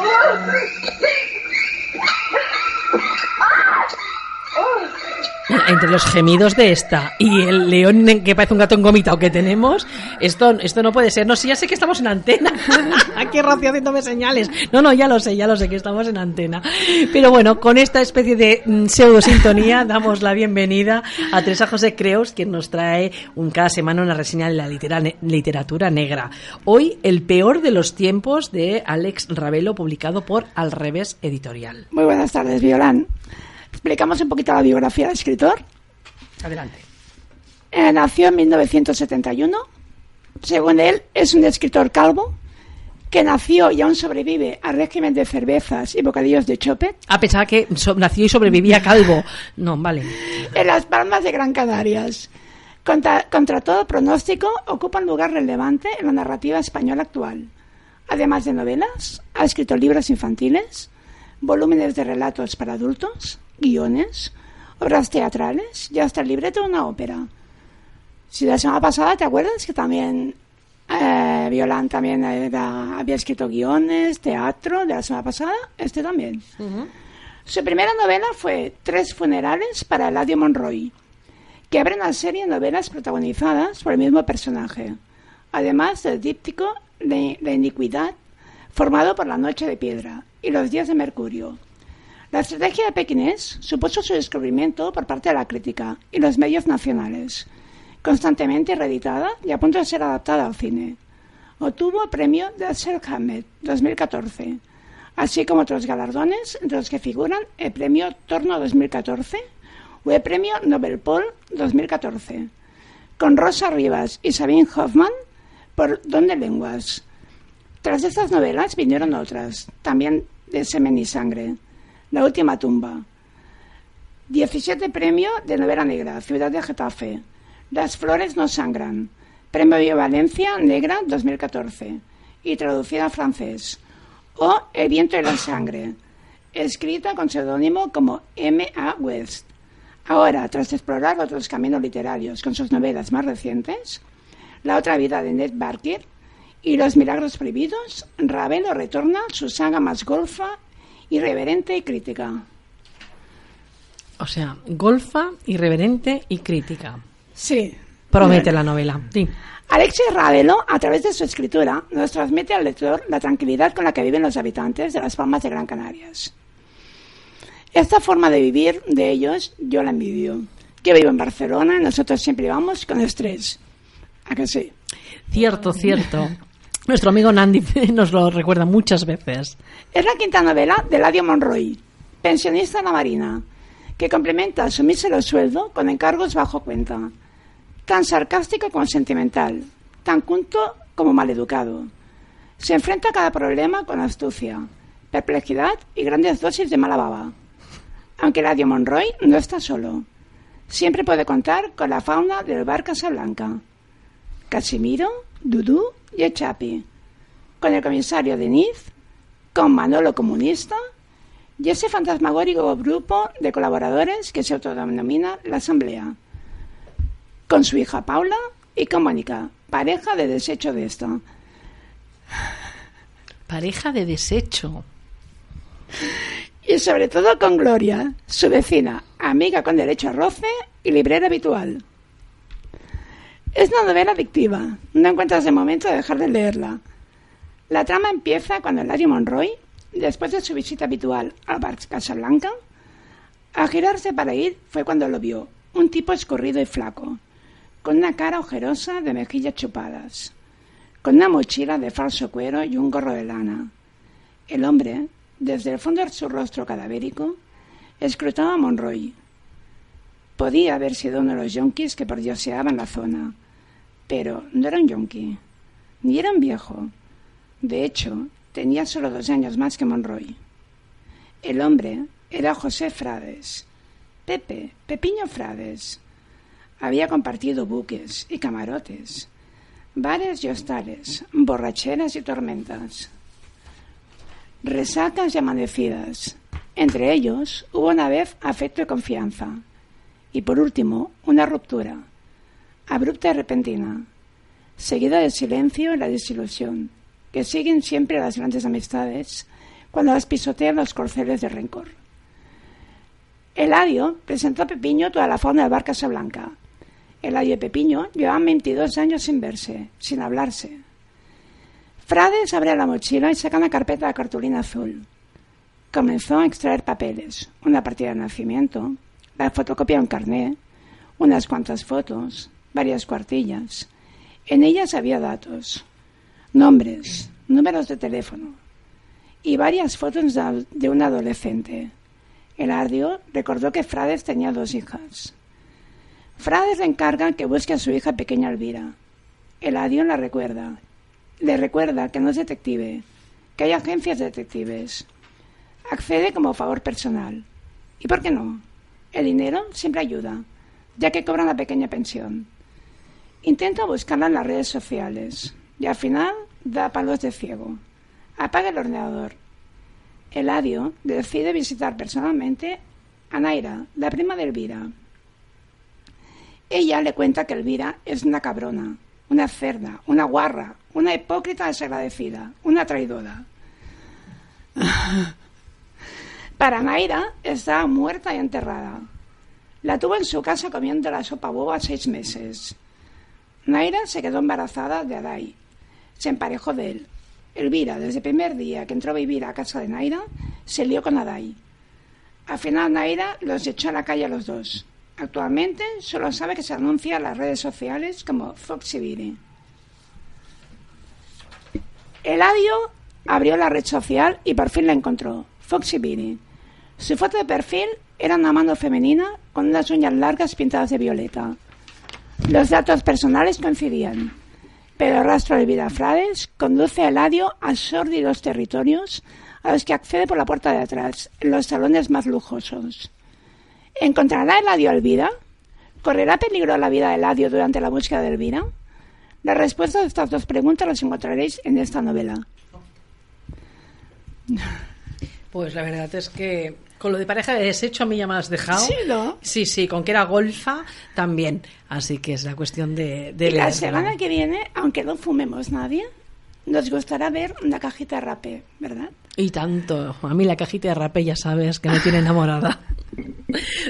Oh, entre los gemidos de esta y el león que parece un gato engomitado que tenemos, esto, esto no puede ser. No, sí, ya sé que estamos en antena. Aquí Rocío haciéndome señales. No, no, ya lo sé, ya lo sé que estamos en antena. Pero bueno, con esta especie de mm, pseudo sintonía damos la bienvenida a Teresa José Creos, quien nos trae un, cada semana una reseña de la literatura negra. Hoy, El peor de los tiempos de Alex Ravelo, publicado por Al Revés Editorial. Muy buenas tardes, Violán. ¿Explicamos un poquito la biografía del escritor? Adelante. Eh, nació en 1971. Según él, es un escritor calvo que nació y aún sobrevive al régimen de cervezas y bocadillos de chope. A pesar que nació y sobrevivía calvo. No, vale. En las Palmas de Gran Canarias. Contra, contra todo pronóstico, ocupa un lugar relevante en la narrativa española actual. Además de novelas, ha escrito libros infantiles, volúmenes de relatos para adultos, guiones, obras teatrales y hasta el libreto de una ópera. Si la semana pasada te acuerdas que también eh, Violan también había escrito guiones, teatro de la semana pasada, este también. Su primera novela fue Tres funerales para Eladio Monroy, que abre una serie de novelas protagonizadas por el mismo personaje, además del díptico de La iniquidad, formado por La noche de piedra y Los días de Mercurio, la estrategia de Pekinés supuso su descubrimiento por parte de la crítica y los medios nacionales, constantemente reeditada y a punto de ser adaptada al cine. Obtuvo el premio Dashiell Hammett 2014, así como otros galardones entre los que figuran el premio Torno 2014 o el premio Nobel Paul 2014, con Rosa Rivas y Sabine Hoffman por Don de Lenguas. Tras estas novelas vinieron otras, también de semen y sangre, la última tumba. 17 premio de novela negra, Ciudad de Getafe. Las flores no sangran. Premio de Valencia Negra 2014. Y traducida a francés. O El viento y la sangre. Escrita con seudónimo como M. A. West. Ahora, tras explorar otros caminos literarios con sus novelas más recientes, La otra vida de Ned Barker y Los milagros prohibidos, Ravelo retorna su saga más golfa irreverente y crítica. O sea, golfa, irreverente y crítica. Sí. Promete la novela. Sí. Alexis Ravelo, a través de su escritura, nos transmite al lector la tranquilidad con la que viven los habitantes de las Palmas de Gran Canarias. Esta forma de vivir de ellos yo la envidio. Yo vivo en Barcelona y nosotros siempre vamos con estrés. ¿A que sí? Cierto, cierto. Nuestro amigo Nandi nos lo recuerda muchas veces. Es la quinta novela de Ladio Monroy, pensionista en la Marina, que complementa su mísero sueldo con encargos bajo cuenta. Tan sarcástico como sentimental, tan culto como maleducado. Se enfrenta a cada problema con astucia, perplejidad y grandes dosis de mala baba. Aunque Ladio Monroy no está solo. Siempre puede contar con la fauna del bar Casablanca. Casimiro, Dudú y Echapi, con el comisario Deniz, con Manolo Comunista y ese fantasmagórico grupo de colaboradores que se autodenomina la Asamblea, con su hija Paula y con Mónica, pareja de desecho de esto. Pareja de desecho. Y sobre todo con Gloria, su vecina, amiga con derecho a roce y librera habitual. Es una novela adictiva. No encuentras de momento de dejar de leerla. La trama empieza cuando Larry Monroy, después de su visita habitual al bar Casablanca, a girarse para ir fue cuando lo vio, un tipo escurrido y flaco, con una cara ojerosa de mejillas chupadas, con una mochila de falso cuero y un gorro de lana. El hombre, desde el fondo de su rostro cadavérico, escrutaba a Monroy. Podía haber sido uno de los yonkis que pordioseaban la zona, pero no era un yonki, ni era un viejo. De hecho, tenía solo dos años más que Monroy. El hombre era José Frades, Pepe, Pepiño Frades. Había compartido buques y camarotes, bares y hostales, borracheras y tormentas, resacas y amanecidas. Entre ellos hubo una vez afecto y confianza. Y por último, una ruptura, abrupta y repentina, seguida del silencio y la desilusión, que siguen siempre las grandes amistades cuando las pisotean los corceles de rencor. Eladio presentó a Pepiño toda la fauna del bar Casablanca. Eladio y Pepiño llevaban 22 años sin verse, sin hablarse. Frades abre la mochila y saca una carpeta de cartulina azul. Comenzó a extraer papeles, una partida de nacimiento, la fotocopia de un carné, unas cuantas fotos, varias cuartillas. En ellas había datos, nombres, números de teléfono y varias fotos de un adolescente. El ardio recordó que Frades tenía dos hijas. Frades le encarga que busque a su hija pequeña Elvira. El adio la recuerda. Le recuerda que no es detective, que hay agencias de detectives. Accede como favor personal. ¿Y por qué no? El dinero siempre ayuda, ya que cobra una pequeña pensión. Intenta buscarla en las redes sociales y al final da palos de ciego. Apaga el ordenador Eladio decide visitar personalmente a Naira, la prima de Elvira. Ella le cuenta que Elvira es una cabrona, una cerda, una guarra, una hipócrita desagradecida, una traidora. Para Naira está muerta y enterrada. La tuvo en su casa comiendo la sopa boba seis meses. Naira se quedó embarazada de Adai. Se emparejó de él. Elvira, desde el primer día que entró a vivir a casa de Naira, se lió con Adai. Al final Naira los echó a la calle a los dos. Actualmente solo sabe que se anuncia en las redes sociales como Foxy Eladio abrió la red social y por fin la encontró, Foxy Su foto de perfil era una mano femenina con unas uñas largas pintadas de violeta. Los datos personales coincidían pero el rastro de vida Frades conduce a Eladio a sórdidos territorios a los que accede por la puerta de atrás, en los salones más lujosos. ¿Encontrará Eladio a Elvira? ¿Correrá peligro la vida de Eladio durante la búsqueda de Elvira? Las respuestas a estas dos preguntas las encontraréis en esta novela. Pues la verdad es que con lo de pareja de desecho a mí ya me has dejado. Sí, ¿no? Sí, sí, con que era golfa también. Así que es la cuestión de, de y la semana que viene, aunque no fumemos nadie, nos gustará ver una cajita de rape, ¿verdad? Y tanto. A mí la cajita de rape ya sabes que me tiene enamorada.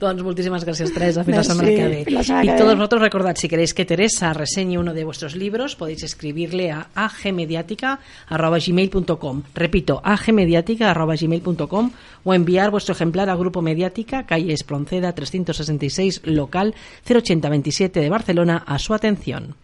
Doncs moltíssimes gràcies, Teresa. Fins la semana que ve. Y todos vosotros recordad, si queréis que Teresa reseñe uno de vuestros libros, podéis escribirle a agmediática.gmail.com. Repito, agmediática.gmail.com o enviar vuestro ejemplar a Grupo Mediática, calle Espronceda 366, local 08027 de Barcelona, a su atención.